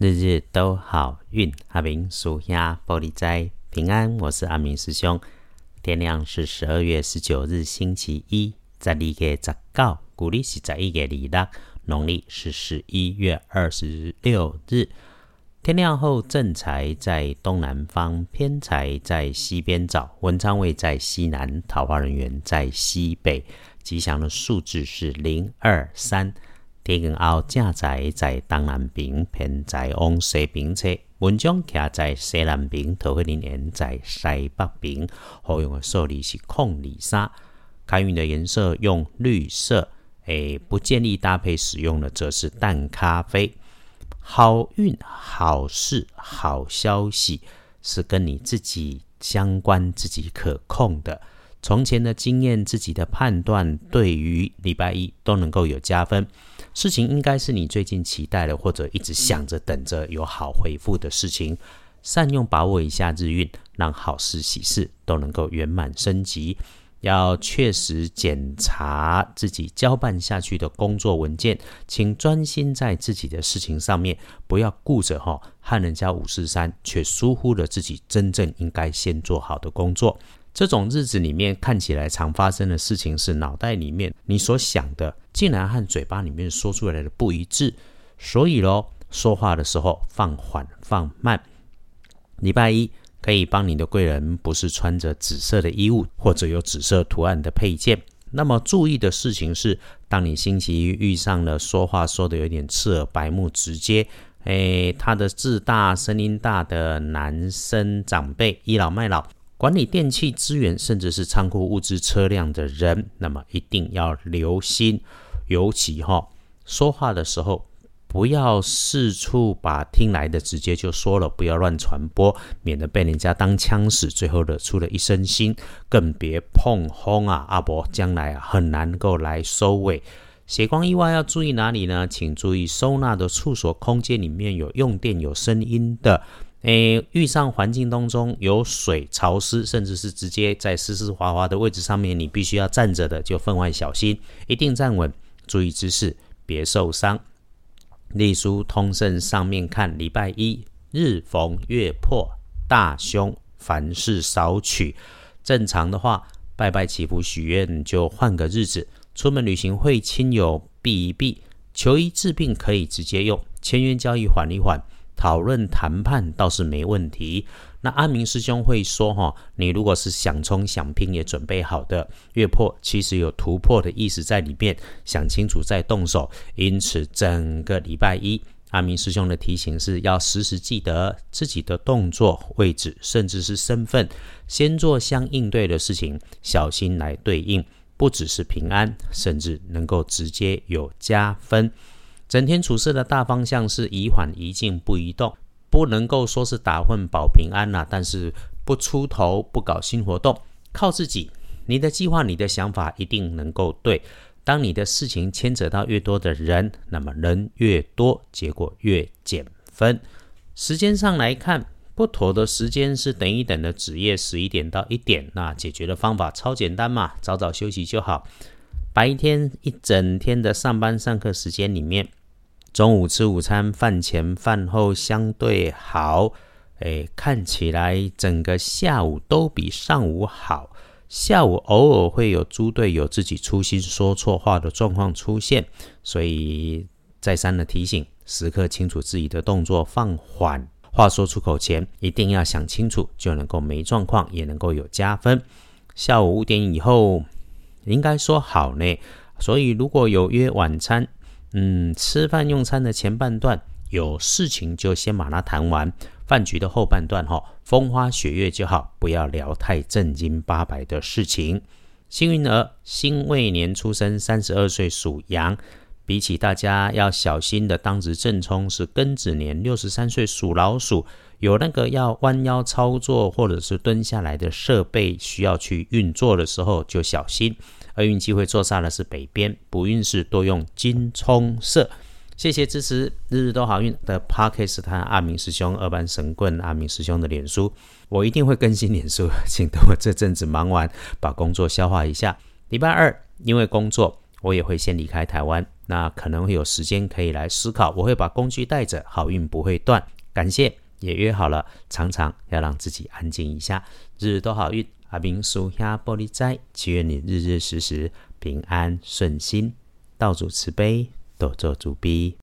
日日都好运，阿明属下玻璃斋平安。我是阿明师兄。天亮是十二月十九日星期一，在历月十九，古历是十一月二六，农历是十一月二十六日。天亮后，正财在东南方，偏财在西边找，文昌位在西南，桃花人员在西北。吉祥的数字是零二三。天光后，正在在东南边，偏在往西边侧。文章徛在西南边，桃花人缘在西北边。好用的数字是空里三。开运的颜色用绿色。诶，不建议搭配使用的则是淡咖啡。好运、好事、好消息是跟你自己相关、自己可控的。从前的经验、自己的判断，对于礼拜一都能够有加分。事情应该是你最近期待的，或者一直想着、等着有好回复的事情。善用把握一下日运，让好事、喜事都能够圆满升级。要确实检查自己交办下去的工作文件，请专心在自己的事情上面，不要顾着哈和人家五四三，却疏忽了自己真正应该先做好的工作。这种日子里面看起来常发生的事情是脑袋里面你所想的，竟然和嘴巴里面说出来的不一致。所以咯，说话的时候放缓放慢。礼拜一可以帮你的贵人不是穿着紫色的衣物或者有紫色图案的配件。那么注意的事情是，当你星期一遇上了说话说的有点刺耳、白目、直接，诶，他的字大、声音大的男生长辈倚老卖老。管理电器资源，甚至是仓库物资、车辆的人，那么一定要留心，尤其哈说话的时候，不要四处把听来的直接就说了，不要乱传播，免得被人家当枪使，最后惹出了一身腥。更别碰轰啊，阿伯将来啊很难够来收尾。血光意外要注意哪里呢？请注意收纳的处所空间里面有用电、有声音的。诶，遇上环境当中有水、潮湿，甚至是直接在湿湿滑滑的位置上面，你必须要站着的，就分外小心，一定站稳，注意姿势，别受伤。隶书通胜上面看，礼拜一日逢月破，大凶，凡事少取。正常的话，拜拜祈福许愿，就换个日子。出门旅行会亲友避一避，求医治病可以直接用，签约交易缓一缓。讨论谈判倒是没问题。那阿明师兄会说：“哈，你如果是想冲想拼也准备好的月破，其实有突破的意思在里面，想清楚再动手。因此，整个礼拜一，阿明师兄的提醒是要时时记得自己的动作位置，甚至是身份，先做相应对的事情，小心来对应，不只是平安，甚至能够直接有加分。”整天处事的大方向是宜缓宜静不宜动，不能够说是打混保平安呐。但是不出头，不搞新活动，靠自己。你的计划，你的想法一定能够对。当你的事情牵扯到越多的人，那么人越多，结果越减分。时间上来看，不妥的时间是等一等的子夜十一点到一点。那解决的方法超简单嘛，早早休息就好。白天一整天的上班上课时间里面。中午吃午餐，饭前饭后相对好，诶，看起来整个下午都比上午好。下午偶尔会有猪队友自己粗心说错话的状况出现，所以再三的提醒，时刻清楚自己的动作，放缓，话说出口前一定要想清楚，就能够没状况，也能够有加分。下午五点以后应该说好呢，所以如果有约晚餐。嗯，吃饭用餐的前半段有事情就先把它谈完，饭局的后半段哈，风花雪月就好，不要聊太正经八百的事情。幸运儿，辛未年出生，三十二岁属羊，比起大家要小心的当值正冲是庚子年，六十三岁属老鼠，有那个要弯腰操作或者是蹲下来的设备需要去运作的时候就小心。厄运机会坐煞的是北边，不运势多用金冲色。谢谢支持，日日都好运的 Parkes 他阿明师兄二班神棍阿明师兄的脸书，我一定会更新脸书，请等我这阵子忙完，把工作消化一下。礼拜二因为工作，我也会先离开台湾。那可能会有时间可以来思考。我会把工具带着，好运不会断。感谢，也约好了，常常要让自己安静一下，日日都好运。阿明叔下玻璃斋，祈愿你日日时时平安顺心，道主慈悲，多做主逼。